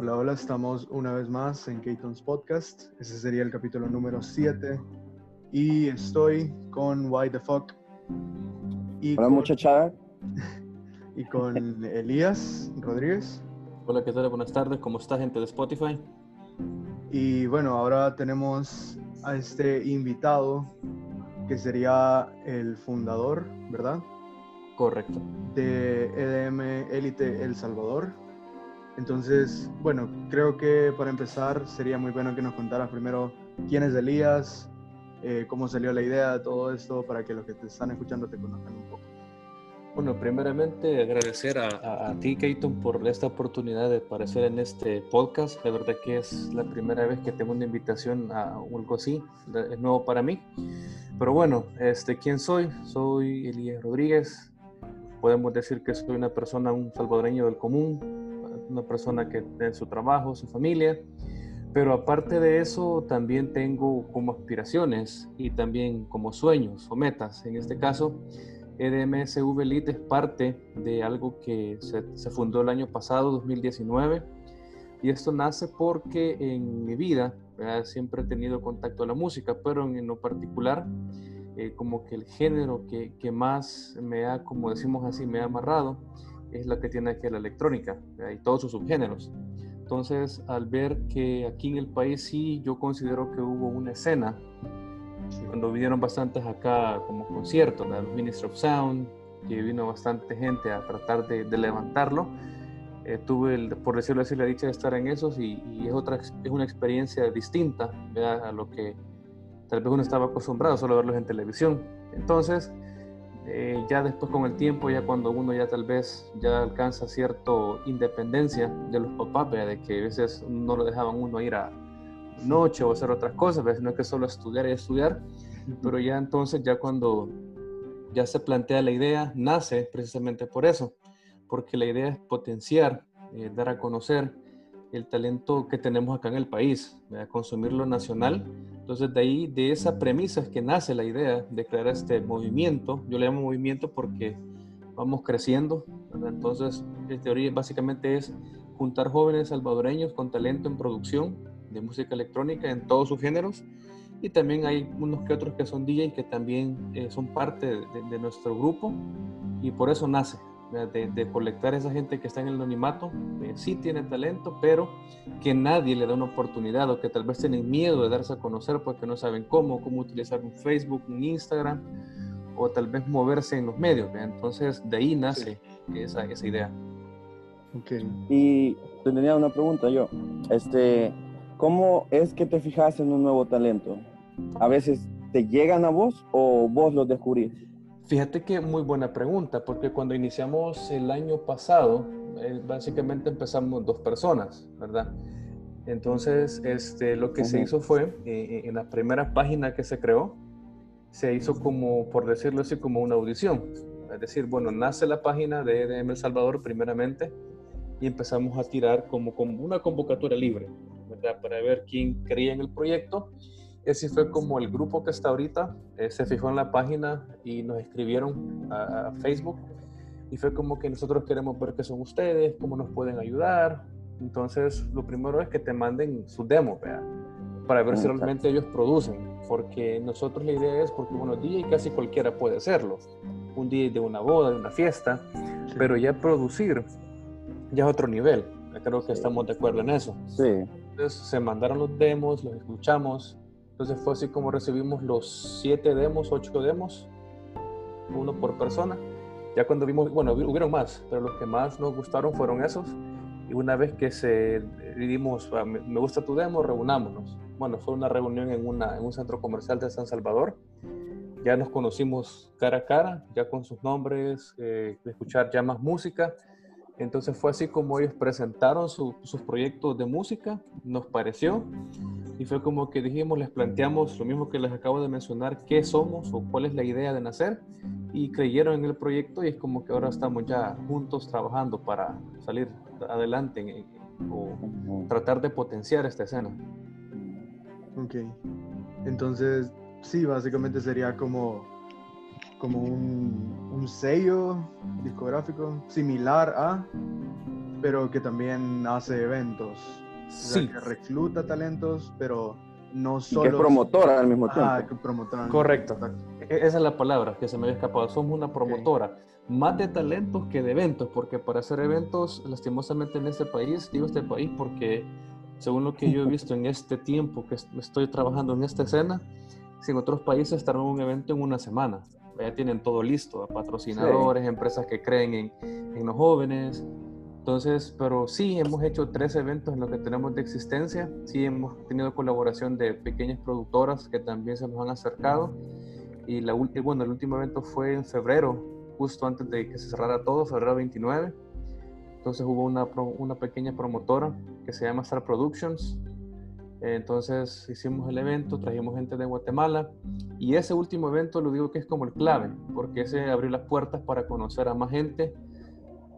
Hola, hola, estamos una vez más en Keaton's Podcast. Ese sería el capítulo número 7. Y estoy con Why the Fuck. Y hola, con, muchachada. Y con Elías Rodríguez. Hola, ¿qué tal? Buenas tardes. ¿Cómo está, gente de Spotify? Y bueno, ahora tenemos a este invitado que sería el fundador, ¿verdad? Correcto. De EDM Elite El Salvador. Entonces, bueno, creo que para empezar sería muy bueno que nos contaras primero quién es Elías, eh, cómo salió la idea de todo esto, para que los que te están escuchando te conozcan un poco. Bueno, primeramente agradecer a, a, ti, Keiton, por esta oportunidad de aparecer en este podcast. De verdad que es la primera vez que tengo una invitación a algo así, es nuevo para mí. Pero bueno, este, ¿quién soy? Soy Elías Rodríguez. Podemos decir que soy una persona, un salvadoreño del común, una persona que tiene su trabajo, su familia, pero aparte de eso también tengo como aspiraciones y también como sueños o metas. En este caso, EDMSV Elite es parte de algo que se, fundó el año pasado, 2019, y esto nace porque en mi vida siempre he tenido contacto a la música, pero en, lo particular, eh, como que el género que, que, más me ha, como decimos así, me ha amarrado, es la que tiene aquí la electrónica y todos sus subgéneros. Entonces, al ver que aquí en el país sí, yo considero que hubo una escena, cuando vinieron bastantes acá como conciertos, los Ministry of Sound, que vino bastante gente a tratar de, levantarlo, eh, tuve, el, por decirlo así, la dicha de estar en esos y, es, otra, es una experiencia distinta a lo que tal vez uno estaba acostumbrado solo a verlos en televisión. Entonces, eh, ya después con el tiempo, ya cuando uno ya tal vez ya alcanza cierta independencia de los papás, de que a veces no lo dejaban uno ir a noche o hacer otras cosas, no es que solo estudiar y estudiar, pero ya entonces ya cuando ya se plantea la idea, nace precisamente por eso, porque la idea es potenciar, eh, dar a conocer el talento que tenemos acá en el país, consumir lo nacional. Entonces de ahí, de esa premisa es que nace la idea de crear este movimiento. Yo le llamo movimiento porque vamos creciendo. Entonces, en teoría básicamente es juntar jóvenes salvadoreños con talento en producción de música electrónica en todos sus géneros. Y también hay unos que otros que son DJs que también eh, son parte de, de nuestro grupo y por eso nace de, de, colectar esa gente que está en el anonimato, eh, sí tiene talento, pero que nadie le da una oportunidad o que tal vez tienen miedo de darse a conocer porque no saben cómo, cómo utilizar un Facebook, un Instagram o tal vez moverse en los medios. Entonces de ahí nace esa, esa, idea. Okay. Y tenía una pregunta yo. Este, ¿Cómo es que te fijas en un nuevo talento? ¿A veces te llegan a vos o vos los descubrís? Fíjate que muy buena pregunta, porque cuando iniciamos el año pasado, eh, básicamente empezamos dos personas, ¿verdad? Entonces, este, lo que se hizo fue, eh, en la primera página que se creó, se hizo como, por decirlo así, como una audición. Es decir, bueno, nace la página de EDM El Salvador primeramente y empezamos a tirar como, como una convocatoria libre, ¿verdad? Para ver quién creía en el proyecto ese fue como el grupo que está ahorita, eh, se fijó en la página y nos escribieron a, Facebook y fue como que nosotros queremos ver qué son ustedes, cómo nos pueden ayudar. Entonces, lo primero es que te manden su demo, para ver si realmente ellos producen, porque nosotros la idea es, porque bueno, DJ casi cualquiera puede hacerlo, un DJ de una boda, de una fiesta, pero ya producir ya es otro nivel, creo que estamos de acuerdo en eso. Sí. Entonces se mandaron los demos, los escuchamos, entonces fue así como recibimos los siete demos, ocho demos, uno por persona. Ya cuando vimos, bueno, hubieron más, pero los que más nos gustaron fueron esos. Y una vez que se dimos, ah, me gusta tu demo, reunámonos. Bueno, fue una reunión en, una, en un centro comercial de San Salvador. Ya nos conocimos cara a cara, ya con sus nombres, eh, escuchar ya más música. Entonces fue así como ellos presentaron sus proyectos de música, nos pareció y fue como que dijimos, les planteamos lo mismo que les acabo de mencionar, qué somos o cuál es la idea de nacer y creyeron en el proyecto y es como que ahora estamos ya juntos trabajando para salir adelante o tratar de potenciar esta escena. Ok, entonces sí, básicamente sería como, como un, un sello discográfico similar a pero que también hace eventos. Sí. que recluta talentos, pero no solo... Y que es promotora al mismo tiempo. Ah, que promotora. Correcto. E-, esa es la palabra que se me había escapado. Somos una promotora. Más de talentos que de eventos, porque para hacer eventos, lastimosamente en este país, digo este país porque según lo que yo he visto en este tiempo que estoy trabajando en esta escena, si en otros países estarán un evento en una semana. Ya tienen todo listo, patrocinadores, empresas que creen en, en los jóvenes, entonces, pero sí, hemos hecho tres eventos en lo que tenemos de existencia. Sí, hemos tenido colaboración de pequeñas productoras que también se nos han acercado. Y la, bueno, el último evento fue en febrero, justo antes de que se cerrara todo, febrero 29. Entonces hubo una, una pequeña promotora que se llama Star Productions. Entonces hicimos el evento, trajimos gente de Guatemala y ese último evento lo digo que es como el clave, porque ese abrió las puertas para conocer a más gente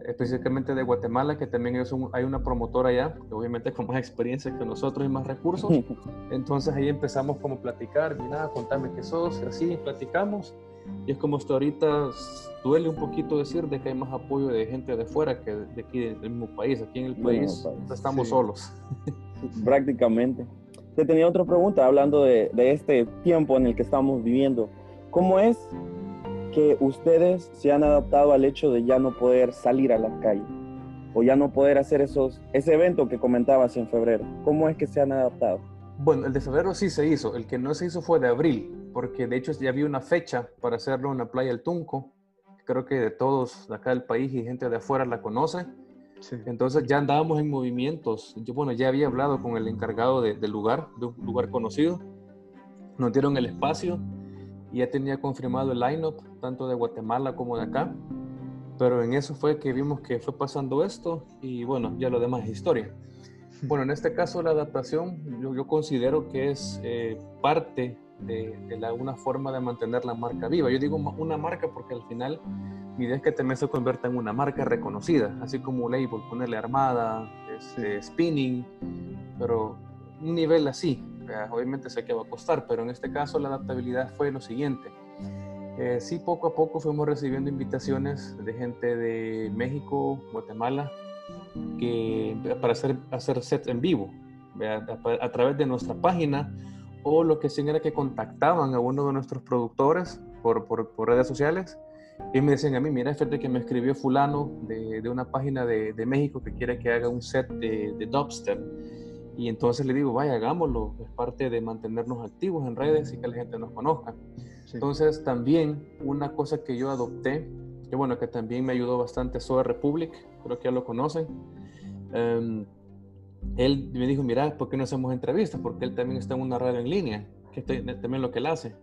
específicamente de Guatemala, que también es hay una promotora allá, que obviamente con más experiencia que nosotros y más recursos. Entonces ahí empezamos como a platicar, mira, contame qué sos, y así platicamos. Y es como hasta ahorita duele un poquito decir de que hay más apoyo de gente de fuera que de aquí del mismo país. Aquí en el país estamos solos. Prácticamente. Te tenía otra pregunta hablando de, de este tiempo en el que estamos viviendo. ¿Cómo es que ustedes se han adaptado al hecho de ya no poder salir a las calles o ya no poder hacer esos, ese evento que comentabas en febrero. ¿Cómo es que se han adaptado? Bueno, el de febrero sí se hizo, el que no se hizo fue de abril, porque de hecho ya había una fecha para hacerlo en la playa del Tunco. Creo que de todos de acá del país y gente de afuera la conoce. Entonces ya andábamos en movimientos. Yo, bueno, ya había hablado con el encargado del lugar, de un lugar conocido. Nos dieron el espacio y ya tenía confirmado el line-up, tanto de Guatemala como de acá. Pero en eso fue que vimos que fue pasando esto y bueno, ya lo demás es historia. Bueno, en este caso la adaptación yo, yo considero que es eh, parte de, de la, una forma de mantener la marca viva. Yo digo una marca porque al final mi idea es que también se convierta en una marca reconocida, así como label, ponerle armada, este, spinning, pero un nivel así, obviamente sé que va a costar, pero en este caso la adaptabilidad fue lo siguiente. Eh, sí, poco a poco fuimos recibiendo invitaciones de gente de México, Guatemala, que, para hacer, hacer sets en vivo, a, través de nuestra página, o lo que sí era que contactaban a uno de nuestros productores por, por, redes sociales y me decían a mí, mira, fíjate que me escribió fulano de, de una página de, de, México que quiere que haga un set de dubstep y entonces le digo, vaya, hagámoslo, es parte de mantenernos activos en redes y que la gente nos conozca. Entonces también una cosa que yo adopté, que bueno, que también me ayudó bastante, Soda Republic, creo que ya lo conocen. Um, él me dijo, mira, ¿por qué no hacemos entrevistas? Porque él también está en una radio en línea, que estoy, también lo que él hace.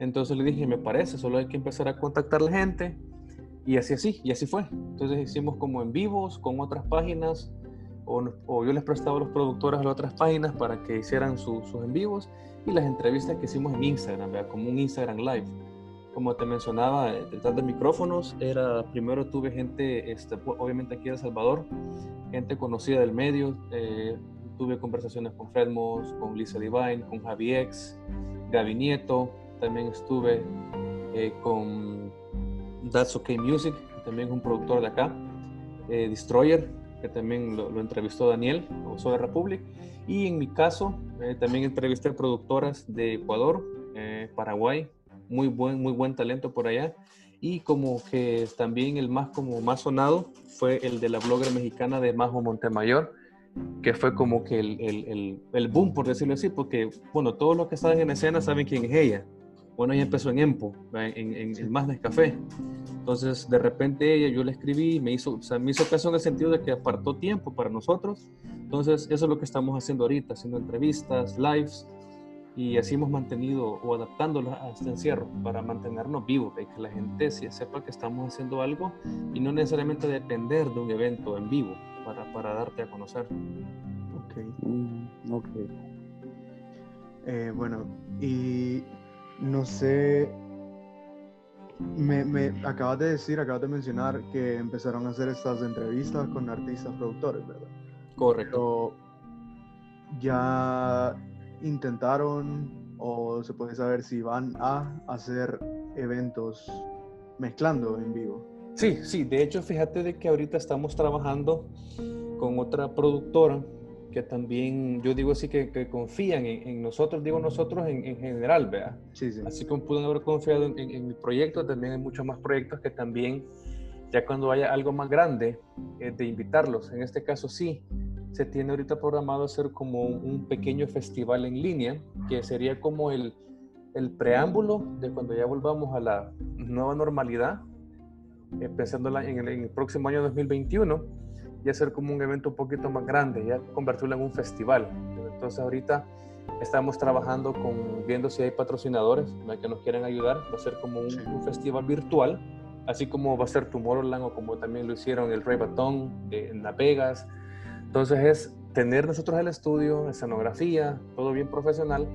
Entonces le dije, me parece, solo hay que empezar a contactar a la gente. Y así, así, y así fue. Entonces hicimos como en vivos con otras páginas o, yo les prestaba a los productores a las otras páginas para que hicieran sus en vivos y las entrevistas que hicimos en Instagram, como un Instagram Live. Como te mencionaba, eh, detrás de micrófonos, era, primero tuve gente, este, obviamente aquí de El Salvador, gente conocida del medio, eh, tuve conversaciones con Fred Moss, con Lisa Divine, con Javi X, Gaby Nieto, también estuve eh, con That's Okay Music, también es un productor de acá, Destroyer, que también lo, entrevistó Daniel, o de Republic. Y en mi caso, eh, también entrevisté productoras de Ecuador, eh, Paraguay, muy buen, muy buen talento por allá. Y como que también el más, como más sonado fue el de la blogger mexicana de Majo Montemayor, que fue como que el, el, el, boom, por decirlo así, porque, bueno, todos los que están en escena saben quién es ella. Bueno, ella empezó en Empo, en, en, en Más Café. Entonces, de repente ella, yo le escribí, me hizo, o sea, me hizo caso en el sentido de que apartó tiempo para nosotros. Entonces, eso es lo que estamos haciendo ahorita, haciendo entrevistas, lives, y así hemos mantenido o adaptándolo a este encierro para mantenernos vivos, y que la gente sepa que estamos haciendo algo y no necesariamente depender de un evento en vivo para, para darte a conocer. Ok. Mm, ok. Eh, bueno, y no sé, me, me, acabas de decir, acabas de mencionar que empezaron a hacer estas entrevistas con artistas productores, ¿verdad? Correcto. ya intentaron o se puede saber si van a hacer eventos mezclando en vivo. Sí, sí, de hecho fíjate de que ahorita estamos trabajando con otra productora que también, yo digo así, que, confían en, nosotros, digo nosotros en, general, vea. Sí, sí. Así como pueden haber confiado en, mi proyecto, también hay muchos más proyectos que también, ya cuando haya algo más grande, eh, de invitarlos. En este caso sí, se tiene ahorita programado hacer como un, pequeño festival en línea, que sería como el, el preámbulo de cuando ya volvamos a la nueva normalidad, en el, en el próximo año 2021 y hacer como un evento un poquito más grande, ya convertirlo en un festival. Entonces ahorita estamos trabajando con, viendo si hay patrocinadores que nos quieran ayudar, va a ser como un, festival virtual, así como va a ser Tomorrowland o como también lo hicieron el Ray Baton en Las Vegas. Entonces es tener nosotros el estudio, escenografía, todo bien profesional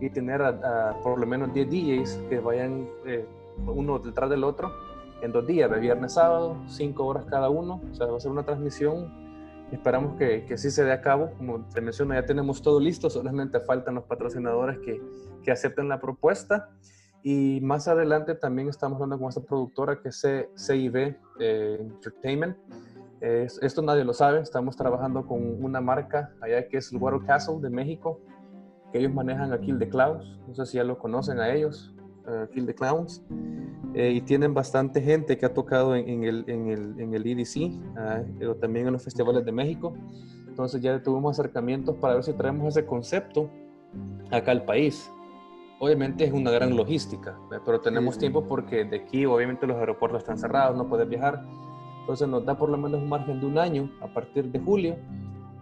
y tener a, por lo menos 10 DJs que vayan eh, uno detrás del otro en dos días, de viernes sábado, cinco horas cada uno. O sea, va a ser una transmisión. Esperamos que, que sí se dé a cabo. Como te menciono, ya tenemos todo listo, solamente faltan los patrocinadores que, que acepten la propuesta. Y más adelante también estamos hablando con esta productora que es CIB eh, Entertainment. esto nadie lo sabe, estamos trabajando con una marca allá que es el Water Castle de México, que ellos manejan a Kill the Clouds. No sé si ya lo conocen a ellos, uh, Kill the Clowns. Eh, y tienen bastante gente que ha tocado en, el, en, el, en el EDC, ah, pero también en los festivales de México. Entonces ya tuvimos acercamientos para ver si traemos ese concepto acá al país. Obviamente es una gran logística, pero tenemos tiempo porque de aquí obviamente los aeropuertos están cerrados, no puedes viajar. Entonces nos da por lo menos un margen de un año a partir de julio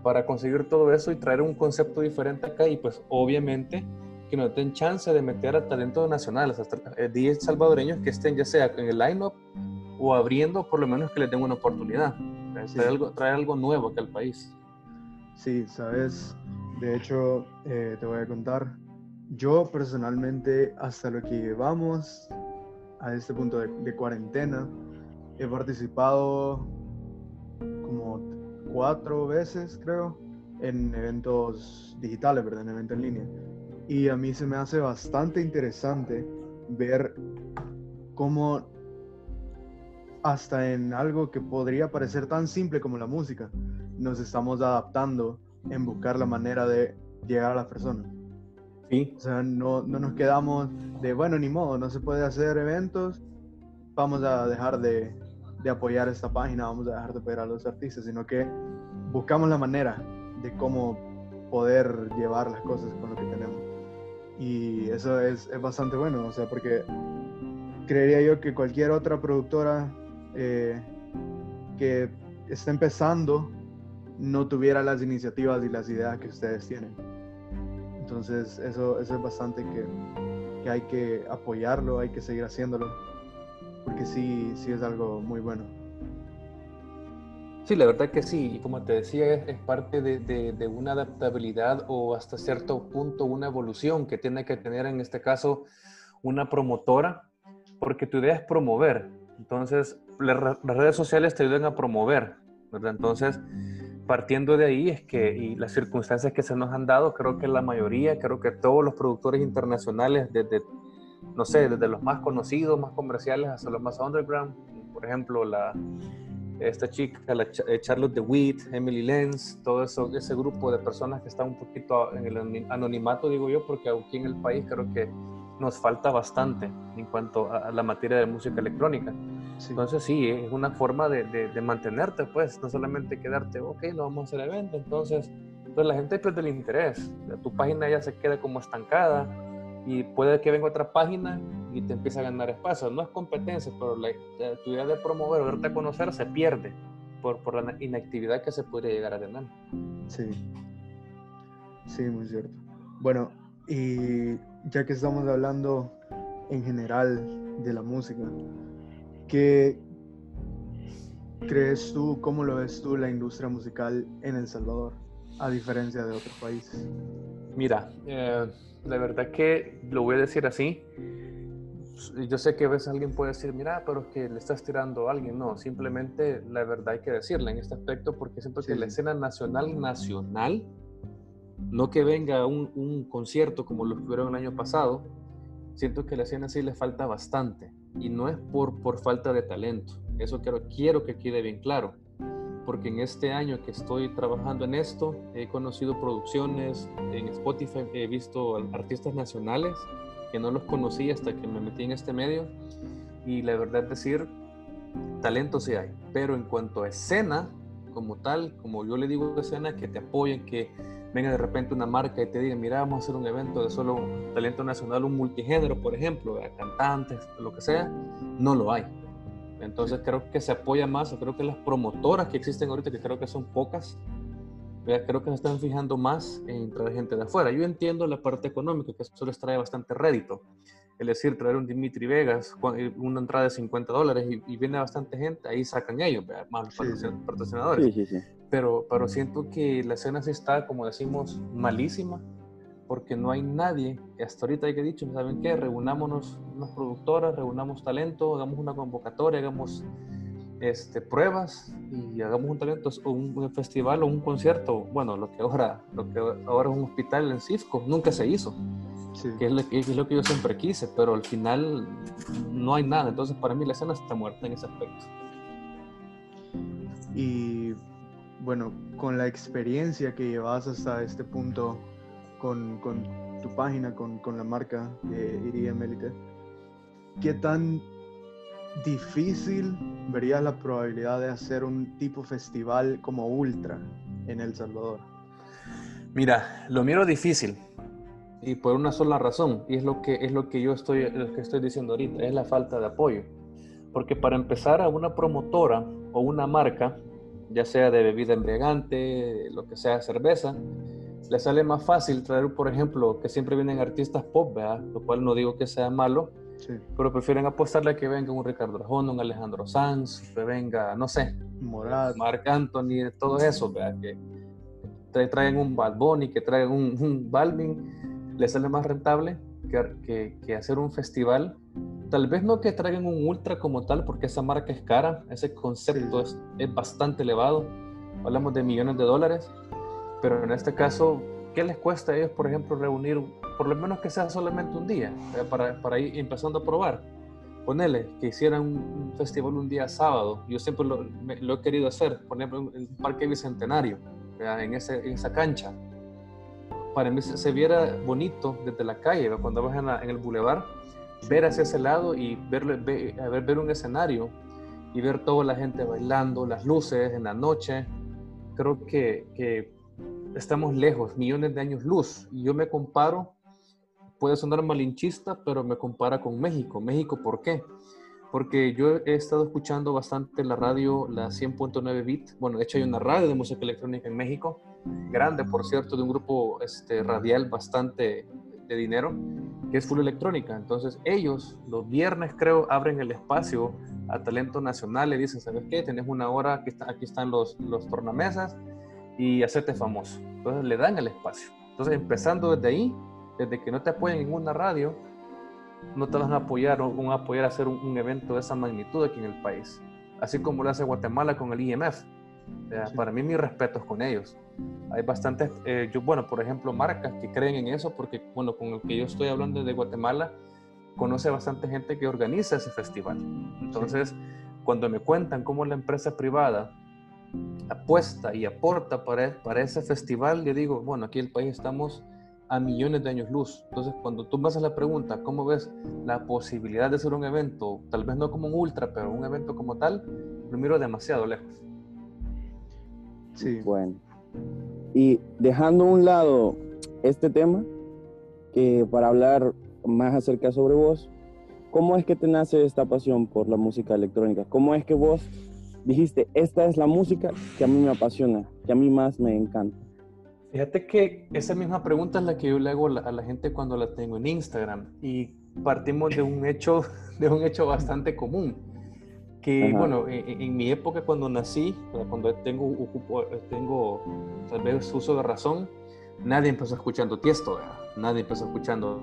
para conseguir todo eso y traer un concepto diferente acá y pues obviamente que nos den chance de meter a talentos nacionales, hasta 10 eh, salvadoreños que estén ya sea en el line-up o abriendo, por lo menos que les den una oportunidad, traer, algo, traer algo nuevo aquí al país. Sí, sabes, de hecho, eh, te voy a contar, yo personalmente, hasta lo que llevamos a este punto de, de cuarentena, he participado como cuatro veces, creo, en eventos digitales, ¿verdad? En eventos en línea. Y a mí se me hace bastante interesante ver cómo hasta en algo que podría parecer tan simple como la música, nos estamos adaptando en buscar la manera de llegar a la persona. Sí. O sea, no, no nos quedamos de, bueno, ni modo, no se puede hacer eventos, vamos a dejar de, de apoyar esta página, vamos a dejar de apoyar a los artistas, sino que buscamos la manera de cómo poder llevar las cosas con lo que tenemos. Y eso es, es, bastante bueno, o sea, porque creería yo que cualquier otra productora eh, que esté empezando no tuviera las iniciativas y las ideas que ustedes tienen. Entonces, eso, eso es bastante que, que hay que apoyarlo, hay que seguir haciéndolo, porque sí, sí es algo muy bueno. Sí, la verdad que sí, y como te decía, es, parte de, de, una adaptabilidad o hasta cierto punto una evolución que tiene que tener en este caso una promotora, porque tu idea es promover. Entonces, las redes sociales te ayudan a promover, ¿verdad? Entonces, partiendo de ahí es que, y las circunstancias que se nos han dado, creo que la mayoría, creo que todos los productores internacionales, desde, no sé, desde los más conocidos, más comerciales, hasta los más underground, por ejemplo, la esta chica, la eh, Charlotte DeWitt, Emily Lenz, todo eso, ese grupo de personas que están un poquito en el anonimato, digo yo, porque aquí en el país creo que nos falta bastante en cuanto a la materia de música electrónica. Entonces sí, es una forma de, de, mantenerte, pues, no solamente quedarte, ok, no vamos a hacer evento, entonces, entonces la gente pierde el interés, tu página ya se queda como estancada y puede que venga otra página y te empiece a ganar espacio. No es competencia, pero la, tu idea de promover o darte a conocer se pierde por, por la inactividad que se podría llegar a tener. Sí, sí, muy cierto. Bueno, y ya que estamos hablando en general de la música, ¿qué crees tú, cómo lo ves tú la industria musical en El Salvador, a diferencia de otros países? Mira, eh, la verdad que lo voy a decir así. Yo sé que a veces alguien puede decir, mira, pero es que le estás tirando a alguien. No, simplemente la verdad hay que decirla en este aspecto porque siento que la escena nacional, nacional, no que venga un, un concierto como lo tuvieron el año pasado, siento que la escena sí le falta bastante. Y no es por, por falta de talento, Eso quiero, quiero que quede bien claro, porque en este año que estoy trabajando en esto, he conocido producciones en Spotify, he visto artistas nacionales que no los conocí hasta que me metí en este medio y la verdad es decir, talento sí hay, pero en cuanto a escena como tal, como yo le digo escena, que te apoyen, que venga de repente una marca y te diga, mira, vamos a hacer un evento de solo talento nacional, un multigénero, por ejemplo, cantantes, lo que sea, no lo hay. Entonces creo que se apoya más, creo que las promotoras que existen ahorita, que creo que son pocas, creo que se están fijando más en traer gente de afuera. Yo entiendo la parte económica, que eso les trae bastante rédito. Es decir, traer un Dimitri Vegas, eh, una entrada de 50 dólares y, viene bastante gente, ahí sacan ellos, más los patrocinadores. Sí, sí, pero, pero siento que la escena sí está, como decimos, malísima, porque no hay nadie, hasta ahorita hay que dicho, ¿saben qué? Reunámonos unas productoras, reunamos talento, hagamos una convocatoria, hagamos este, pruebas y hagamos un talento, un, un, festival o un concierto, bueno, lo que ahora, lo que ahora es un hospital en Cisco, nunca se hizo, que, es lo, que, es lo que yo siempre quise, pero al final no hay nada, entonces para mí la escena está muerta en ese aspecto. Y bueno, con la experiencia que llevas hasta este punto con, tu página, con, la marca de IRIM Elite, ¿qué tan difícil verías la probabilidad de hacer un tipo festival como Ultra en El Salvador? Mira, lo miro difícil y por una sola razón, y es lo que, es lo que yo estoy, lo que estoy diciendo ahorita, es la falta de apoyo. Porque para empezar a una promotora o una marca, ya sea de bebida embriagante, lo que sea cerveza, le sale más fácil traer, por ejemplo, que siempre vienen artistas pop, ¿verdad? lo cual no digo que sea malo, pero prefieren apostarle a que venga un Ricardo Arjona, un Alejandro Sanz, que venga, no sé, Morat, Marc Anthony, todo eso, ¿verdad? que traen un Bad Bunny, que traigan un, un Balvin, le sale más rentable que, que, que hacer un festival Tal vez no que traigan un ultra como tal, porque esa marca es cara, ese concepto es, es, bastante elevado. Hablamos de millones de dólares, pero en este caso, ¿qué les cuesta a ellos, por ejemplo, reunir, por lo menos que sea solamente un día, eh, para, para, ir empezando a probar? Ponele que hicieran un, festival un día sábado, yo siempre lo, lo he querido hacer, poner en el Parque Bicentenario, en, ese, en esa cancha. Para mí se, viera bonito desde la calle, cuando vas en, en el bulevar ver hacia ese lado y ver, ver, ver un escenario y ver toda la gente bailando, las luces en la noche, creo que, que estamos lejos, millones de años luz. Y yo me comparo, puede sonar malinchista, pero me compara con México. México, ¿por qué? Porque yo he estado escuchando bastante la radio, la 100.9 bit. Bueno, de hecho hay una radio de música electrónica en México, grande, por cierto, de un grupo este, radial bastante de dinero que es full electrónica. Entonces ellos los viernes creo abren el espacio a talento nacional, le dicen, ¿sabes qué? Tenés una hora, aquí, está, aquí están los, los tornamesas y hacerte famoso. Entonces le dan el espacio. Entonces empezando desde ahí, desde que no te apoyan en una radio, no te van a apoyar o van a apoyar a hacer un, un evento de esa magnitud aquí en el país. Así como lo hace Guatemala con el IMF para mí, mis respetos con ellos. Hay bastantes, eh, yo, bueno, por ejemplo, marcas que creen en eso, porque, bueno, con el que yo estoy hablando de Guatemala, conoce bastante gente que organiza ese festival. Entonces, cuando me cuentan cómo la empresa privada apuesta y aporta para, para ese festival, yo digo, bueno, aquí en el país estamos a millones de años luz. Entonces, cuando tú me haces la pregunta, ¿cómo ves la posibilidad de hacer un evento, tal vez no como un ultra, pero un evento como tal, lo miro demasiado lejos. Sí. Bueno. Y dejando a un lado este tema, que para hablar más acerca sobre vos, ¿cómo es que te nace esta pasión por la música electrónica? ¿Cómo es que vos dijiste, esta es la música que a mí me apasiona, que a mí más me encanta? Fíjate que esa misma pregunta es la que yo le hago a la gente cuando la tengo en Instagram y partimos de un hecho, de un hecho bastante común que bueno, en, mi época cuando nací, cuando tengo, tengo tal vez uso de razón, nadie empezó escuchando Tiesto, nadie empezó escuchando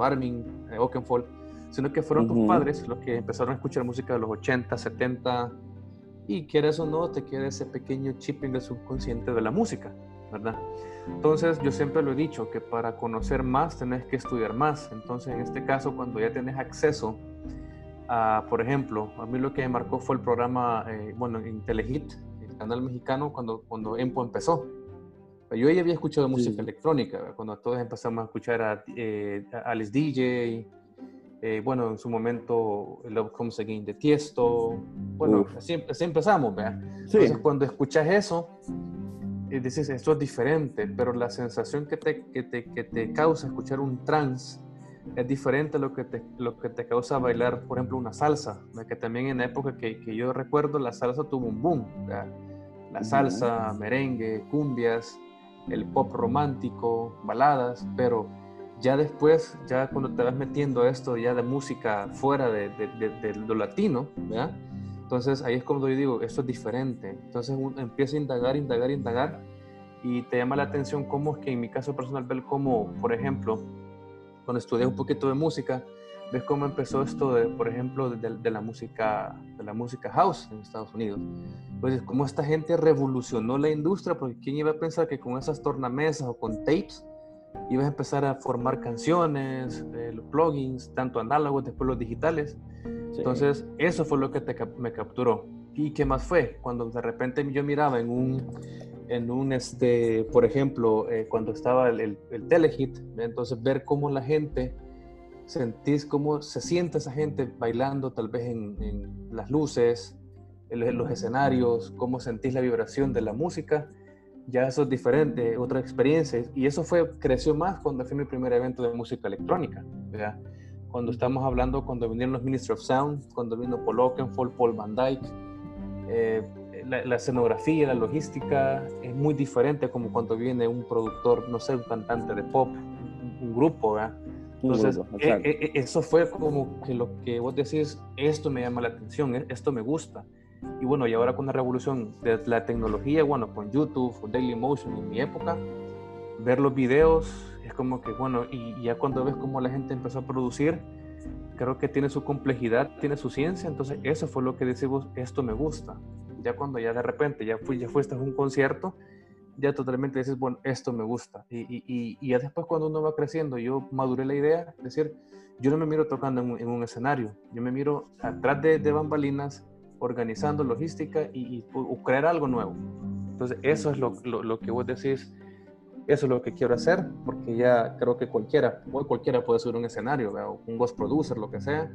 Armin, eh, Oakenfold, sino que fueron tus padres los que empezaron a escuchar música de los 80, 70, y quieres o no, te queda ese pequeño chip en el subconsciente de la música, ¿verdad? Entonces yo siempre lo he dicho, que para conocer más tenés que estudiar más, entonces en este caso cuando ya tenés acceso a, por ejemplo, a mí lo que me marcó fue el programa, eh, bueno, en Telehit, el canal mexicano, cuando, cuando EMPO empezó. Yo ya había escuchado música electrónica, cuando todos empezamos a escuchar a, eh, Alice DJ, eh, bueno, en su momento Love Comes Again de Tiesto, bueno, así, empezamos, ¿verdad? Entonces cuando escuchas eso, y dices, esto es diferente, pero la sensación que te, que te, que te causa escuchar un trance es diferente a lo que te, lo que te causa bailar, por ejemplo, una salsa, que también en la época que, que, yo recuerdo la salsa tuvo un boom, la salsa, merengue, cumbias, el pop romántico, baladas, pero ya después, ya cuando te vas metiendo esto ya de música fuera de, de, de, lo latino, ¿verdad? Entonces ahí es cuando yo digo, esto es diferente. Entonces uno empieza a indagar, indagar, indagar y te llama la atención cómo es que en mi caso personal ver cómo, por ejemplo, cuando estudié un poquito de música, ves cómo empezó esto, de, por ejemplo, de, la música, de la música house en Estados Unidos. Pues cómo esta gente revolucionó la industria, porque quién iba a pensar que con esas tornamesas o con tapes ibas a empezar a formar canciones, eh, los plugins, tanto análogos, después los digitales. Entonces, eso fue lo que me capturó. ¿Y qué más fue? Cuando de repente yo miraba en un, en un este, por ejemplo, eh, cuando estaba el, el, telehit, entonces ver cómo la gente, sentís cómo se siente esa gente bailando tal vez en, en las luces, en los escenarios, cómo sentís la vibración de la música, ya eso es diferente, otra experiencia. Y eso fue, creció más cuando fue mi primer evento de música electrónica, ¿verdad? Cuando estamos hablando, cuando vinieron los Ministry of Sound, cuando vino Paul Oakenfold, Paul Van Dyke, eh, la, escenografía, la logística es muy diferente como cuando viene un productor, no sé, un cantante de pop, un, grupo, ¿verdad? Entonces, eh, eh, eso fue como que lo que vos decís, esto me llama la atención, esto me gusta. Y bueno, y ahora con la revolución de la tecnología, bueno, con YouTube, con Dailymotion en mi época, ver los videos es como que, bueno, y, ya cuando ves cómo la gente empezó a producir, creo que tiene su complejidad, tiene su ciencia, entonces eso fue lo que decimos, esto me gusta. Ya cuando ya de repente ya, fui, ya fuiste a un concierto, ya totalmente dices, bueno, esto me gusta. Y, y, y, ya después cuando uno va creciendo, yo maduré la idea, es decir, yo no me miro tocando en, un escenario, yo me miro atrás de, de bambalinas, organizando logística y, crear algo nuevo. Entonces, eso es lo, lo, que vos decís, eso es lo que quiero hacer, porque ya creo que cualquiera, cualquiera puede subir un escenario, o un ghost producer, lo que sea.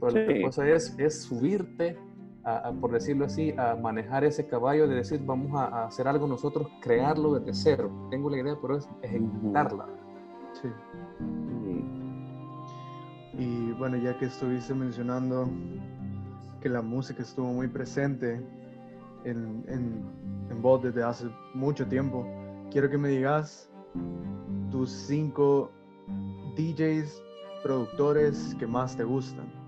Pero la cosa es, es subirte, a, por decirlo así, a manejar ese caballo de decir, vamos a, hacer algo nosotros, crearlo desde cero. Tengo la idea, pero es ejecutarla. Sí. Y bueno, ya que estuviste mencionando que la música estuvo muy presente en, en, en vos desde hace mucho tiempo. Quiero que me digas tus cinco DJs, productores que más te gustan.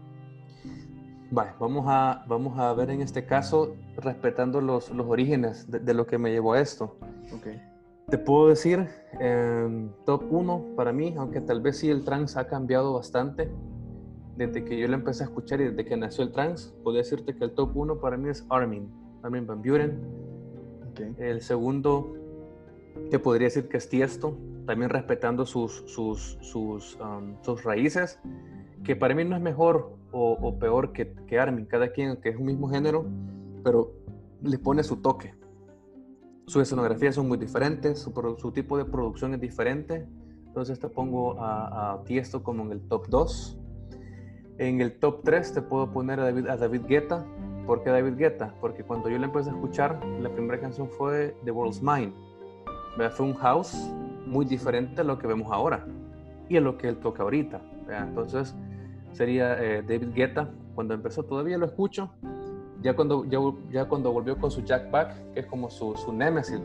Vale, vamos a, vamos a ver en este caso, respetando los, los orígenes de, lo que me llevó a esto. Okay. Te puedo decir, eh, top 1 para mí, aunque tal vez sí el trance ha cambiado bastante, desde que yo lo empecé a escuchar y desde que nació el trance, puedo decirte que el top 1 para mí es Armin, Armin Van Buren. El segundo, te podría decir que es Tiesto, también respetando sus, sus, sus, um, sus raíces, que para mí no es mejor o, peor que, que, Armin, cada quien que es un mismo género, pero le pone su toque. Sus escenografías son muy diferentes, su, su tipo de producción es diferente, entonces te pongo a, a Tiesto como en el top 2. En el top 3 te puedo poner a David, a David Guetta. ¿Por qué David Guetta? Porque cuando yo le empecé a escuchar, la primera canción fue The World's Mine. Fue un house muy diferente a lo que vemos ahora y a lo que él toca ahorita. Entonces sería eh, David Guetta. Cuando empezó todavía lo escucho. Ya cuando, ya, ya cuando volvió con su Jack Back, que es como su, su nemesis,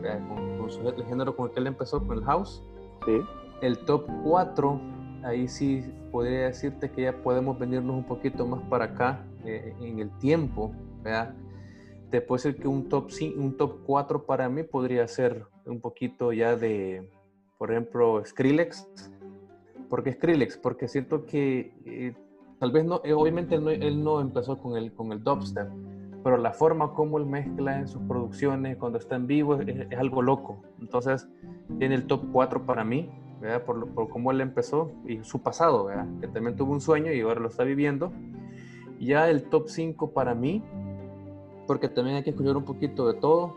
con, su, el género con el que él empezó, con el house. Sí. El top 4 ahí sí podría decirte que ya podemos venirnos un poquito más para acá eh, en el tiempo, ¿verdad? Te puedo decir que un top, un top 4 para mí podría ser un poquito ya de, por ejemplo, Skrillex. ¿Por qué Skrillex? Porque siento que eh, tal vez no, eh, obviamente él no, empezó con el, con el dubstep, pero la forma como él mezcla en sus producciones, cuando está en vivo, es, es algo loco. Entonces, tiene el top 4 para mí por, por, cómo él empezó y su pasado, que también tuvo un sueño y ahora lo está viviendo. Ya el top 5 para mí, porque también hay que escuchar un poquito de todo,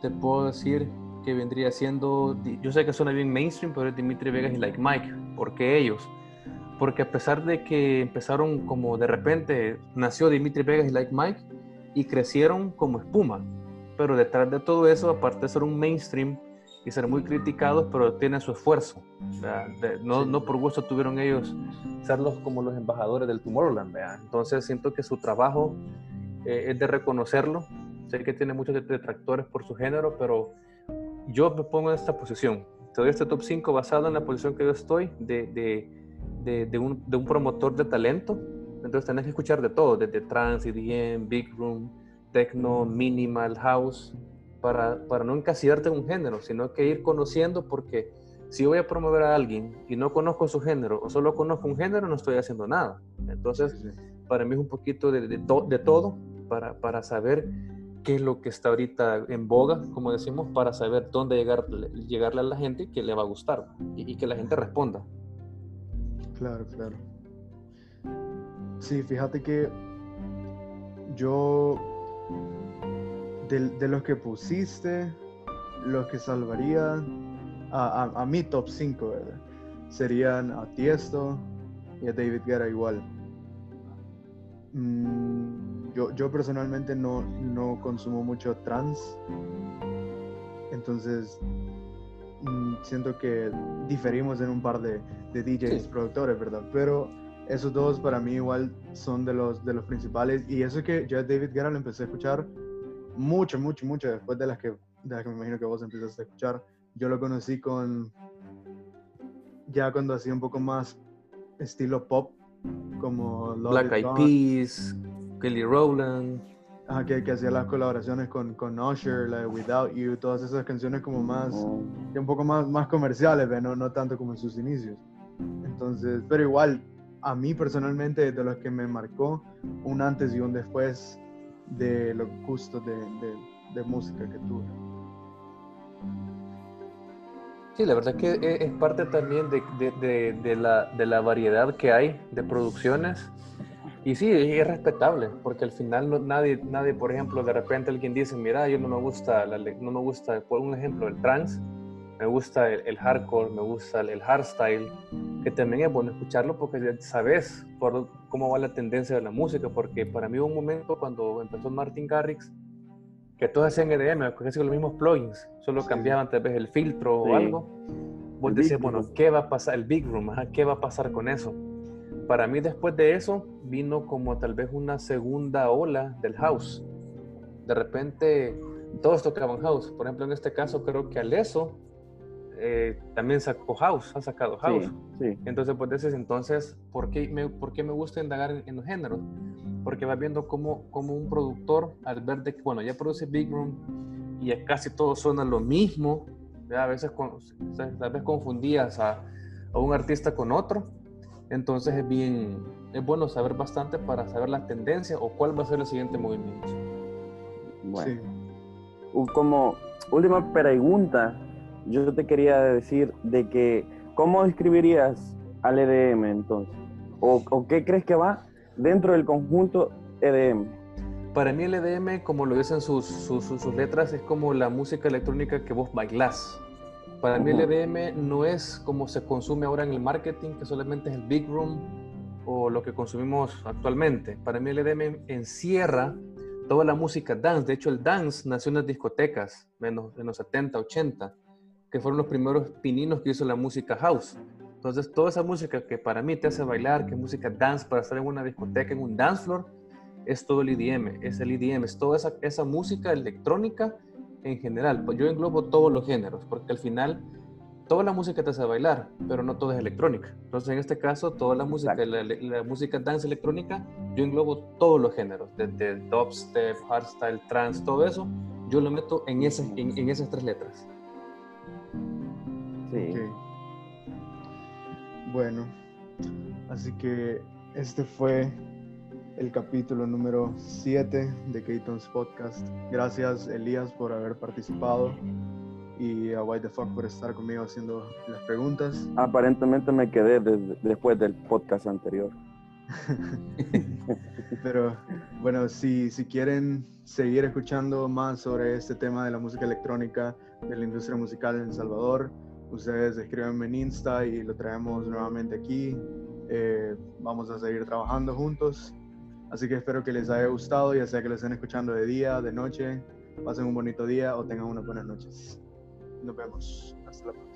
te puedo decir que vendría siendo, yo sé que suena bien mainstream, pero es Dimitri Vegas y Like Mike. ¿Por qué ellos? Porque a pesar de que empezaron como de repente, nació Dimitri Vegas y Like Mike y crecieron como espuma. Pero detrás de todo eso, aparte de ser un mainstream y ser muy criticados, pero tienen su esfuerzo. no, no, por gusto tuvieron ellos ser como los embajadores del Tomorrowland. Entonces siento que su trabajo eh, es de reconocerlo. Sé que tiene muchos detractores por su género, pero yo me pongo en esta posición. Te doy este top 5 basado en la posición que yo estoy de, de, de, un, de un, promotor de talento. Entonces tenés que escuchar de todo, desde trance, EDM, big room, techno, minimal, house, para, para no encasillarte en un género, sino que ir conociendo porque si voy a promover a alguien y no conozco su género o solo conozco un género, no estoy haciendo nada. Entonces, para mí es un poquito de, de, de todo para, para saber qué es lo que está ahorita en boga, como decimos, para saber dónde llegar, llegarle a la gente que le va a gustar y, que la gente responda. Claro, claro. Sí, fíjate que yo, de, los que pusiste, los que salvaría a, a, mi top 5, Serían a Tiesto y a David Guerra igual. Mm, yo, personalmente no, no consumo mucho trans, entonces mm, siento que diferimos en un par de, de DJs, productores, ¿verdad? Pero esos dos para mí igual son de los, de los principales y eso que yo a David Guerra lo empecé a escuchar mucho, mucho, mucho después de las que, de las que me imagino que vos empezaste a escuchar. Yo lo conocí con, ya cuando hacía un poco más estilo pop, como Black Eyed Peas, Kelly Rowland. que, que hacía las colaboraciones con, con Usher, la de Without You, todas esas canciones como más, oh. un poco más, más comerciales, ¿no? no tanto como en sus inicios. Entonces, pero igual, a mí personalmente, de los que me marcó un antes y un después de los gustos de, de, de música que tuve. Sí, la verdad es que e, es parte también de, de, la, de la variedad que hay de producciones y sí, es respetable, porque al final no, nadie, nadie, por ejemplo, de repente alguien dice, mira, yo no me gusta, la, no me gusta, por un ejemplo, el trance, me gusta el, hardcore, me gusta el, hardstyle, que también es bueno escucharlo porque sabes por cómo va la tendencia de la música, porque para mí hubo un momento cuando empezó Martin Garrix, que todos hacían EDM, casi los mismos plugins, solo cambiaban tal vez el filtro o algo. Vos decías, bueno, ¿qué va a pasar? El Big Room, ¿qué va a pasar con eso? para mí después de eso vino como tal vez una segunda ola del house. De repente todos tocaban house. Por ejemplo, en este caso creo que Aleso eh, también sacó house, ha sacado house. Entonces, pues desde entonces, ¿por qué, me, ¿por qué me gusta indagar en, los géneros? Porque vas viendo como, como un productor, al ver de que, bueno, ya produce Big Room y casi todo suena lo mismo, a veces, tal vez confundías a, a un artista con otro entonces es bien, es bueno saber bastante para saber la tendencia o cuál va a ser el siguiente movimiento. Bueno, como última pregunta, yo te quería decir de que, ¿cómo describirías al EDM entonces? ¿O, qué crees que va dentro del conjunto EDM? Para mí el EDM, como lo dicen sus, sus, sus letras, es como la música electrónica que vos bailás. Para mí el EDM no es como se consume ahora en el marketing, que solamente es el big room o lo que consumimos actualmente. Para mí el EDM encierra toda la música dance. De hecho, el dance nació en las discotecas en los 70, 80, que fueron los primeros pininos que hizo la música house. Entonces, toda esa música que para mí te hace bailar, que es música dance para estar en una discoteca, en un dance floor, es todo el EDM, es el EDM, es toda esa, esa música electrónica en general. Pues yo englobo todos los géneros, porque al final toda la música te hace bailar, pero no todo es electrónica. Entonces, en este caso, toda la música, la, música dance electrónica, yo englobo todos los géneros, desde dubstep, hardstyle, trance, todo eso, yo lo meto en, ese, en, esas tres letras. Sí. Bueno, así que este fue el capítulo número 7 de Keaton's Podcast. Gracias, Elías, por haber participado y a White the Fuck por estar conmigo haciendo las preguntas. Aparentemente me quedé después del podcast anterior. Pero bueno, si, si quieren seguir escuchando más sobre este tema de la música electrónica, de la industria musical en El Salvador, ustedes escríbanme en Insta y lo traemos nuevamente aquí. Eh, vamos a seguir trabajando juntos. Así que espero que les haya gustado, ya sea que lo estén escuchando de día, de noche. Pasen un bonito día o tengan unas buenas noches. Nos vemos. Hasta la próxima.